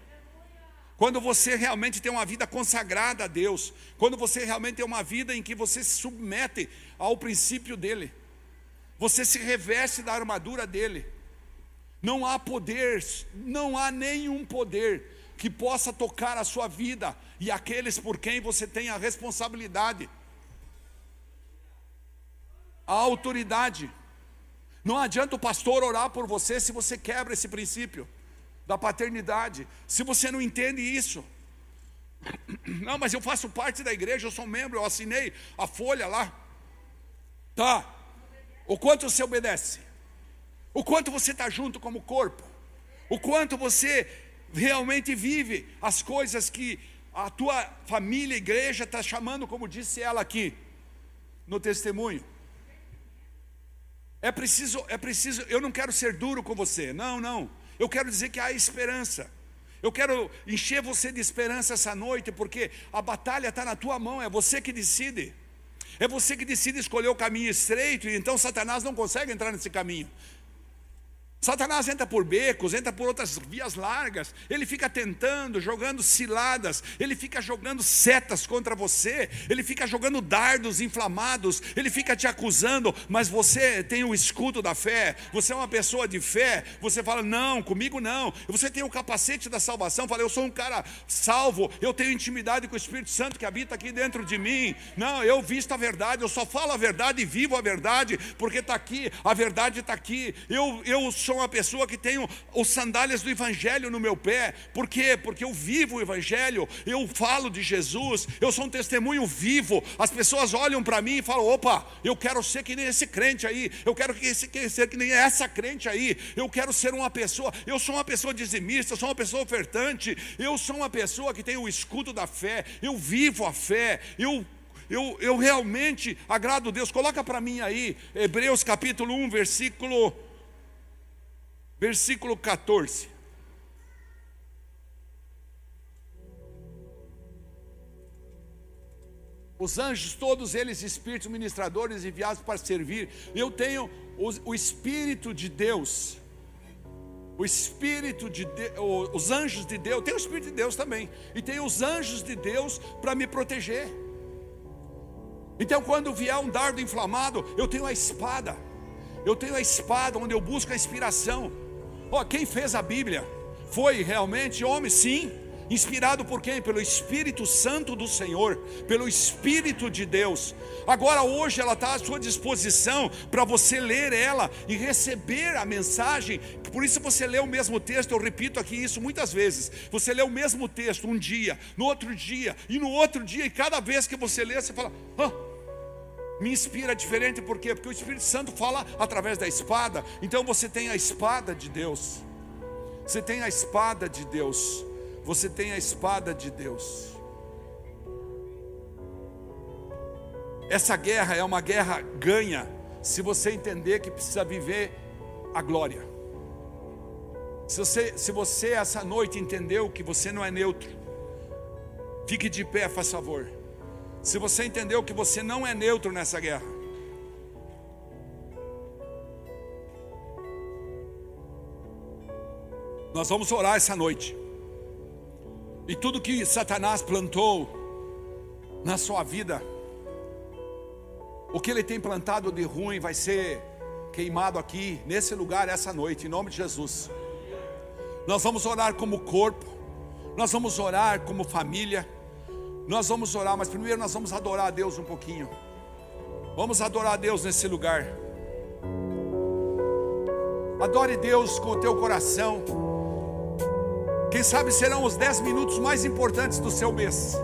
Quando você realmente tem uma vida consagrada a Deus, quando você realmente tem uma vida em que você se submete ao princípio dele, você se reveste da armadura dele. Não há poder, não há nenhum poder que possa tocar a sua vida e aqueles por quem você tem a responsabilidade. A autoridade. Não adianta o pastor orar por você se você quebra esse princípio da paternidade, se você não entende isso. Não, mas eu faço parte da igreja, eu sou membro, eu assinei a folha lá. Tá. O quanto você obedece? O quanto você está junto como corpo? O quanto você realmente vive as coisas que a tua família, igreja está chamando, como disse ela aqui no testemunho. É preciso, é preciso, eu não quero ser duro com você, não, não. Eu quero dizer que há esperança. Eu quero encher você de esperança essa noite, porque a batalha está na tua mão, é você que decide. É você que decide escolher o caminho estreito, e então Satanás não consegue entrar nesse caminho. Satanás entra por becos, entra por outras vias largas, ele fica tentando, jogando ciladas, ele fica jogando setas contra você, ele fica jogando dardos inflamados, ele fica te acusando, mas você tem o escudo da fé, você é uma pessoa de fé, você fala, não, comigo não, você tem o capacete da salvação, fala, eu sou um cara salvo, eu tenho intimidade com o Espírito Santo que habita aqui dentro de mim, não, eu visto a verdade, eu só falo a verdade e vivo a verdade, porque está aqui, a verdade está aqui, eu, eu sou uma pessoa que tenho os sandálias do Evangelho no meu pé. Por quê? Porque eu vivo o Evangelho, eu falo de Jesus, eu sou um testemunho vivo. As pessoas olham para mim e falam: opa, eu quero ser que nem esse crente aí, eu quero que ser que nem essa crente aí, eu quero ser uma pessoa, eu sou uma pessoa dizimista, eu sou uma pessoa ofertante, eu sou uma pessoa que tem o escudo da fé, eu vivo a fé, eu eu, eu realmente agrado a Deus. Coloca para mim aí, Hebreus capítulo 1, versículo Versículo 14. Os anjos, todos eles espíritos ministradores enviados para servir. Eu tenho o, o Espírito de Deus. O Espírito de os anjos de Deus, tem o Espírito de Deus também. E tem os anjos de Deus para me proteger. Então, quando vier um dardo inflamado, eu tenho a espada. Eu tenho a espada onde eu busco a inspiração. Oh, quem fez a Bíblia foi realmente homem, sim. Inspirado por quem? Pelo Espírito Santo do Senhor, pelo Espírito de Deus. Agora, hoje, ela está à sua disposição para você ler ela e receber a mensagem. Por isso, você lê o mesmo texto. Eu repito aqui isso muitas vezes. Você lê o mesmo texto um dia, no outro dia e no outro dia, e cada vez que você lê, você fala: ah, me inspira diferente, por quê? Porque o Espírito Santo fala através da espada. Então você tem a espada de Deus. Você tem a espada de Deus. Você tem a espada de Deus. Essa guerra é uma guerra ganha se você entender que precisa viver a glória. Se você, se você essa noite entendeu que você não é neutro, fique de pé, faz favor. Se você entendeu que você não é neutro nessa guerra, nós vamos orar essa noite. E tudo que Satanás plantou na sua vida, o que ele tem plantado de ruim vai ser queimado aqui, nesse lugar, essa noite, em nome de Jesus. Nós vamos orar como corpo, nós vamos orar como família, nós vamos orar, mas primeiro nós vamos adorar a Deus um pouquinho. Vamos adorar a Deus nesse lugar. Adore Deus com o teu coração. Quem sabe serão os dez minutos mais importantes do seu mês.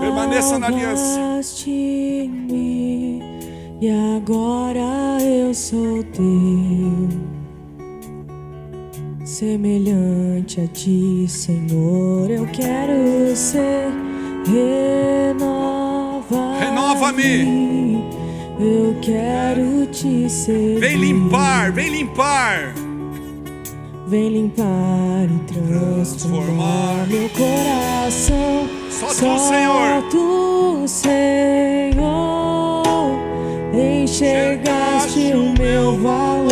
Permaneça na aliança. E agora eu sou teu, semelhante a ti, Senhor. Eu quero ser renova. Renova-me. Eu quero te ser. Vem limpar, vem limpar. Vem limpar e transformar, transformar. meu coração. Só tu, Senhor. Tu, Senhor, enxergaste o meu valor.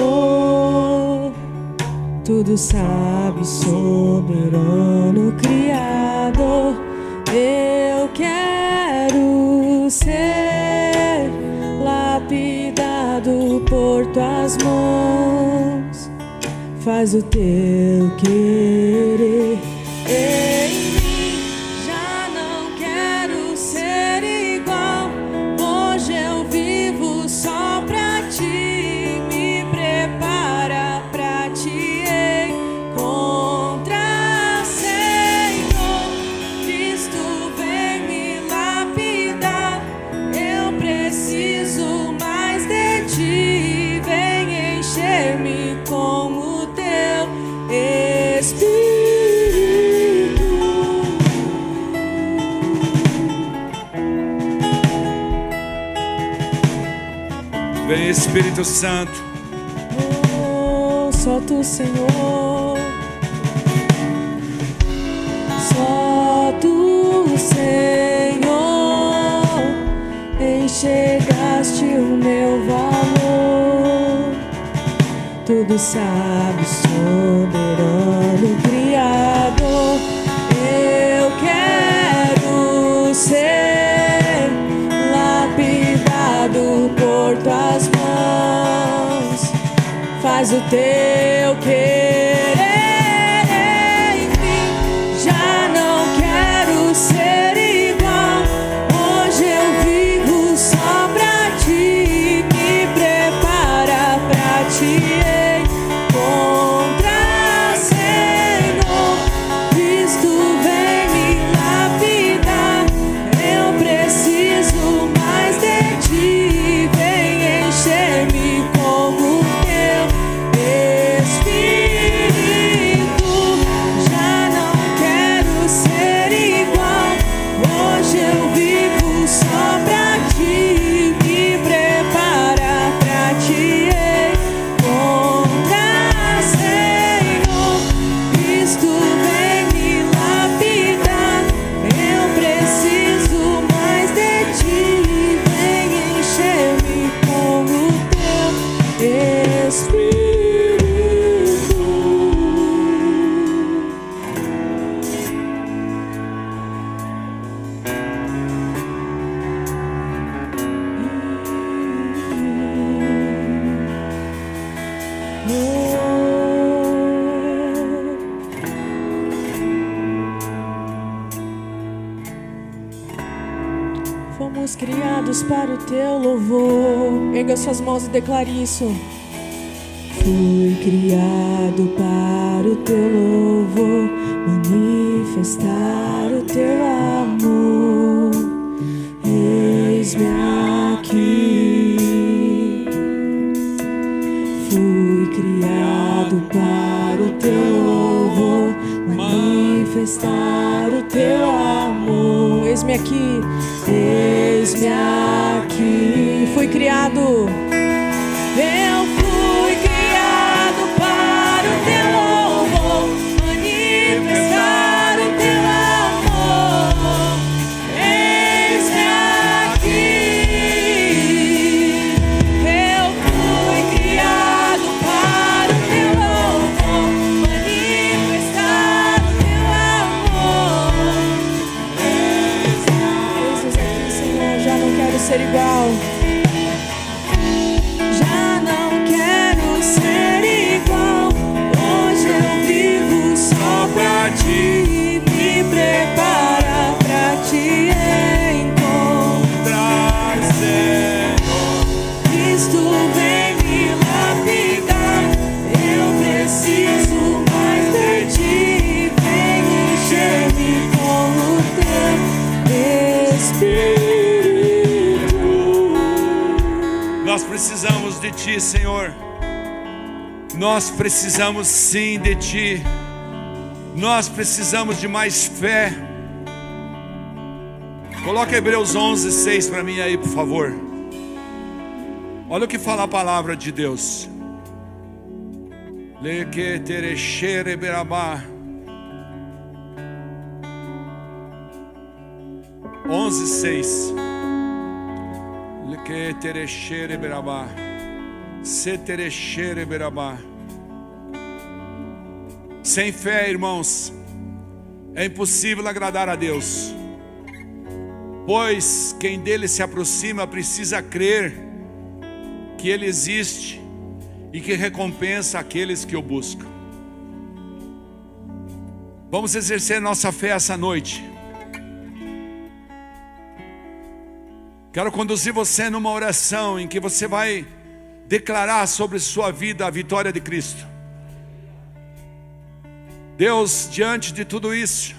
Tudo sabe, soberano Criador. Eu quero ser lapidado por tuas mãos. Faz o teu querer. Espírito Santo. Oh, só tu, Senhor. Só tu, Senhor, enxergaste o meu valor. Tudo sabe, soberano o teu suas mãos e declare isso. Fui criado para o teu louvor, manifestar o teu amor. Eis-me aqui. Fui criado para o teu louvor, manifestar o teu amor. Eis-me aqui. Eis-me aqui. Fui criado. criado Nós precisamos de Ti, Senhor. Nós precisamos sim de Ti. Nós precisamos de mais fé. Coloca Hebreus 11, 6 para mim aí, por favor. Olha o que fala a palavra de Deus. Lequeterechere berabá. 11, 6. Lequeterechere berabá. Seterechere berabá. Sem fé, irmãos, é impossível agradar a Deus. Pois quem dele se aproxima precisa crer que ele existe e que recompensa aqueles que o buscam. Vamos exercer nossa fé essa noite. Quero conduzir você numa oração em que você vai declarar sobre sua vida a vitória de Cristo. Deus, diante de tudo isso,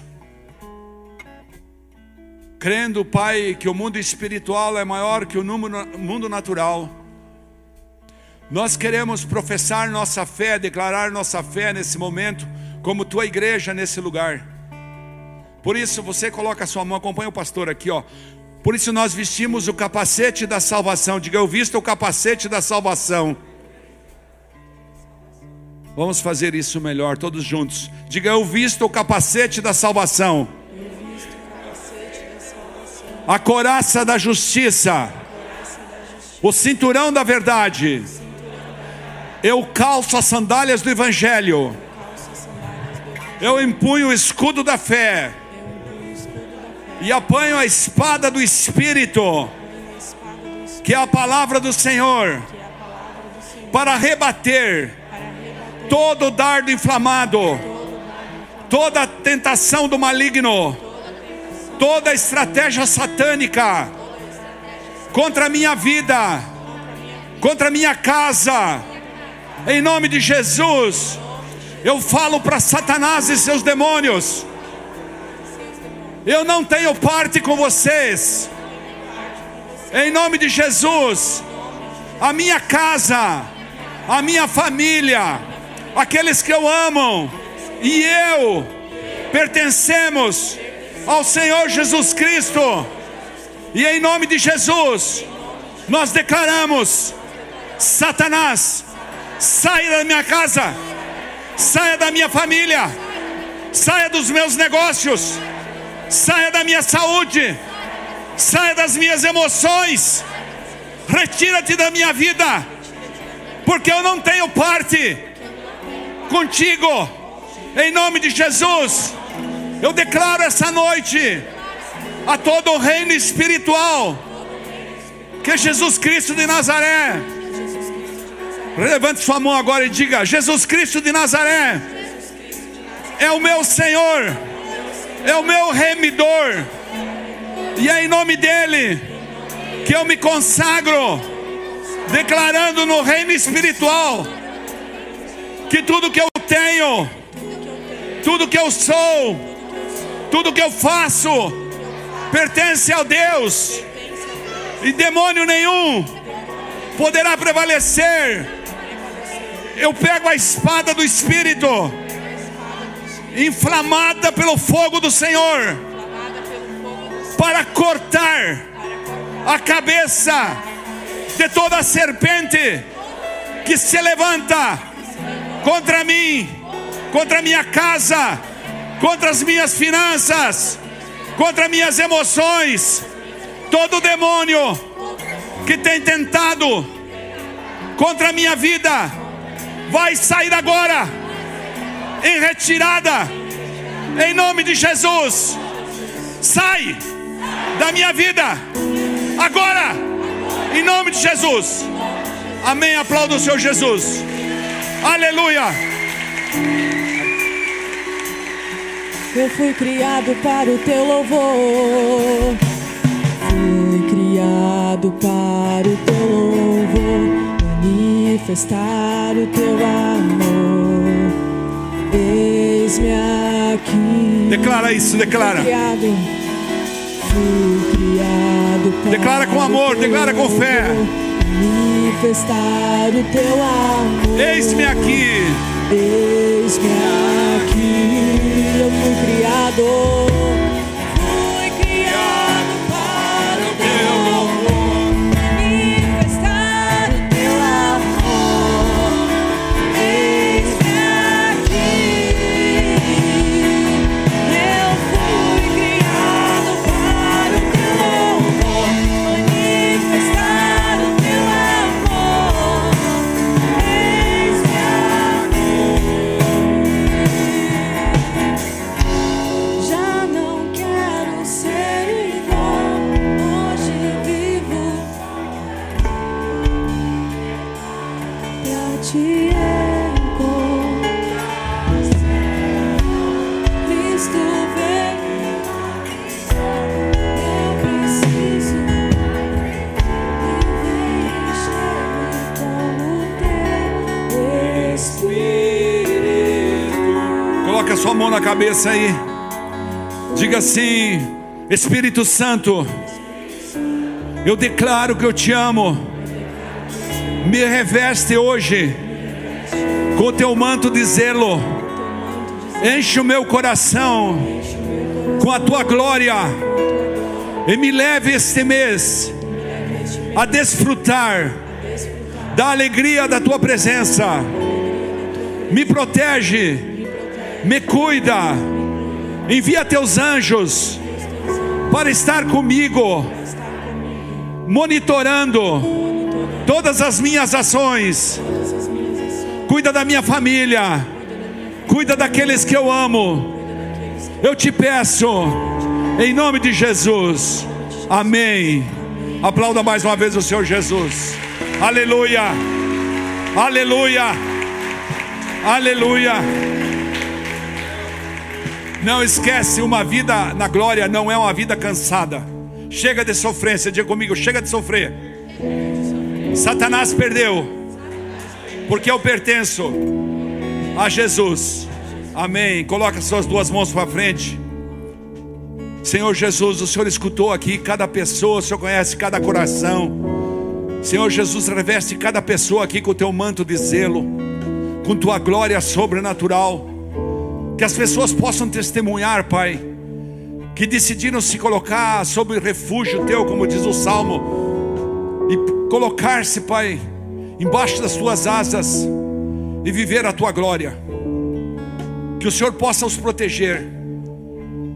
crendo, Pai, que o mundo espiritual é maior que o mundo natural, nós queremos professar nossa fé, declarar nossa fé nesse momento, como tua igreja nesse lugar. Por isso, você coloca a sua mão, acompanha o pastor aqui, ó. Por isso nós vestimos o capacete da salvação. Diga, eu visto o capacete da salvação. Vamos fazer isso melhor, todos juntos. Diga, eu visto o capacete da salvação. A coraça da justiça. O cinturão da verdade. Eu calço as sandálias do evangelho. Eu empunho o escudo da fé e apanho a espada do Espírito, que é a palavra do Senhor, para rebater todo dardo inflamado, toda tentação do maligno, toda estratégia satânica contra a minha vida, contra a minha casa, em nome de Jesus. Eu falo para Satanás e seus demônios. Eu não tenho parte com vocês. Em nome de Jesus, a minha casa, a minha família, aqueles que eu amo e eu pertencemos ao Senhor Jesus Cristo. E em nome de Jesus, nós declaramos: Satanás, saia da minha casa, saia da minha família, saia dos meus negócios saia da minha saúde, saia das minhas emoções, retira-te da minha vida, porque eu não tenho parte contigo, em nome de Jesus. Eu declaro essa noite a todo o reino espiritual que Jesus Cristo de Nazaré, levante sua mão agora e diga: Jesus Cristo de Nazaré é o meu Senhor é o meu remidor, e é em nome dele que eu me consagro, declarando no reino espiritual que tudo que eu tenho, tudo que eu sou, tudo que eu faço, pertence ao Deus, e demônio nenhum poderá prevalecer. Eu pego a espada do Espírito inflamada pelo fogo do Senhor, para cortar a cabeça de toda serpente que se levanta contra mim, contra a minha casa, contra as minhas finanças, contra minhas emoções. Todo demônio que tem tentado contra a minha vida vai sair agora em retirada, em nome de Jesus. Sai da minha vida, Agora, em nome de Jesus. Amém. Aplauda o Senhor Jesus. Aleluia. Eu fui criado para o teu louvor. Fui criado para o teu louvor. Manifestar o teu amor. Eis-me aqui. Declara isso, declara. Criado. Criado para Declara com amor, declara com fé. Manifestar o teu amor. Eis-me aqui. Eis-me aqui, eu fui criado, cabeça aí. Diga assim: Espírito Santo, eu declaro que eu te amo. Me reveste hoje com teu manto de zelo. Enche o meu coração com a tua glória e me leve este mês a desfrutar da alegria da tua presença. Me protege, me cuida, envia teus anjos para estar comigo, monitorando todas as minhas ações. Cuida da minha família, cuida daqueles que eu amo. Eu te peço, em nome de Jesus, amém. Aplauda mais uma vez o Senhor Jesus, aleluia, aleluia, aleluia. Não esquece, uma vida na glória não é uma vida cansada. Chega de sofrência, diga comigo, chega de sofrer. Satanás perdeu, porque eu pertenço a Jesus. Amém. Coloca suas duas mãos para frente. Senhor Jesus, o Senhor escutou aqui cada pessoa, o Senhor conhece cada coração. Senhor Jesus, reveste cada pessoa aqui com o teu manto de zelo, com tua glória sobrenatural. Que as pessoas possam testemunhar, Pai, que decidiram se colocar sob refúgio teu, como diz o salmo, e colocar-se, Pai, embaixo das tuas asas e viver a tua glória. Que o Senhor possa os proteger.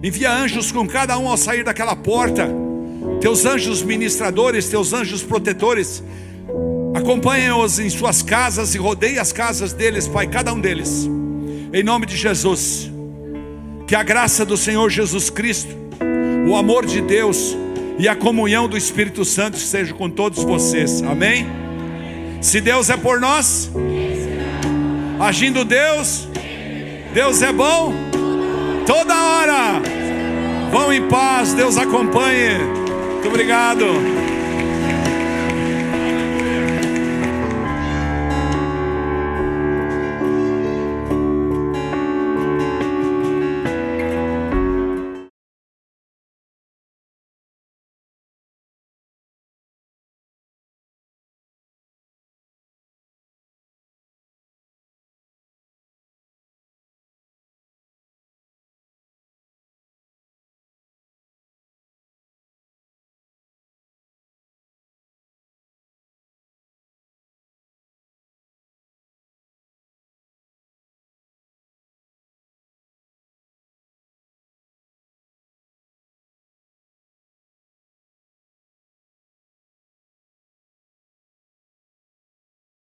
Envia anjos com cada um ao sair daquela porta. Teus anjos ministradores, teus anjos protetores, acompanhem-os em suas casas e rodeie as casas deles, Pai, cada um deles. Em nome de Jesus. Que a graça do Senhor Jesus Cristo, o amor de Deus e a comunhão do Espírito Santo estejam com todos vocês. Amém? Se Deus é por nós, agindo Deus, Deus é bom toda hora. Vão em paz, Deus acompanhe. Muito obrigado.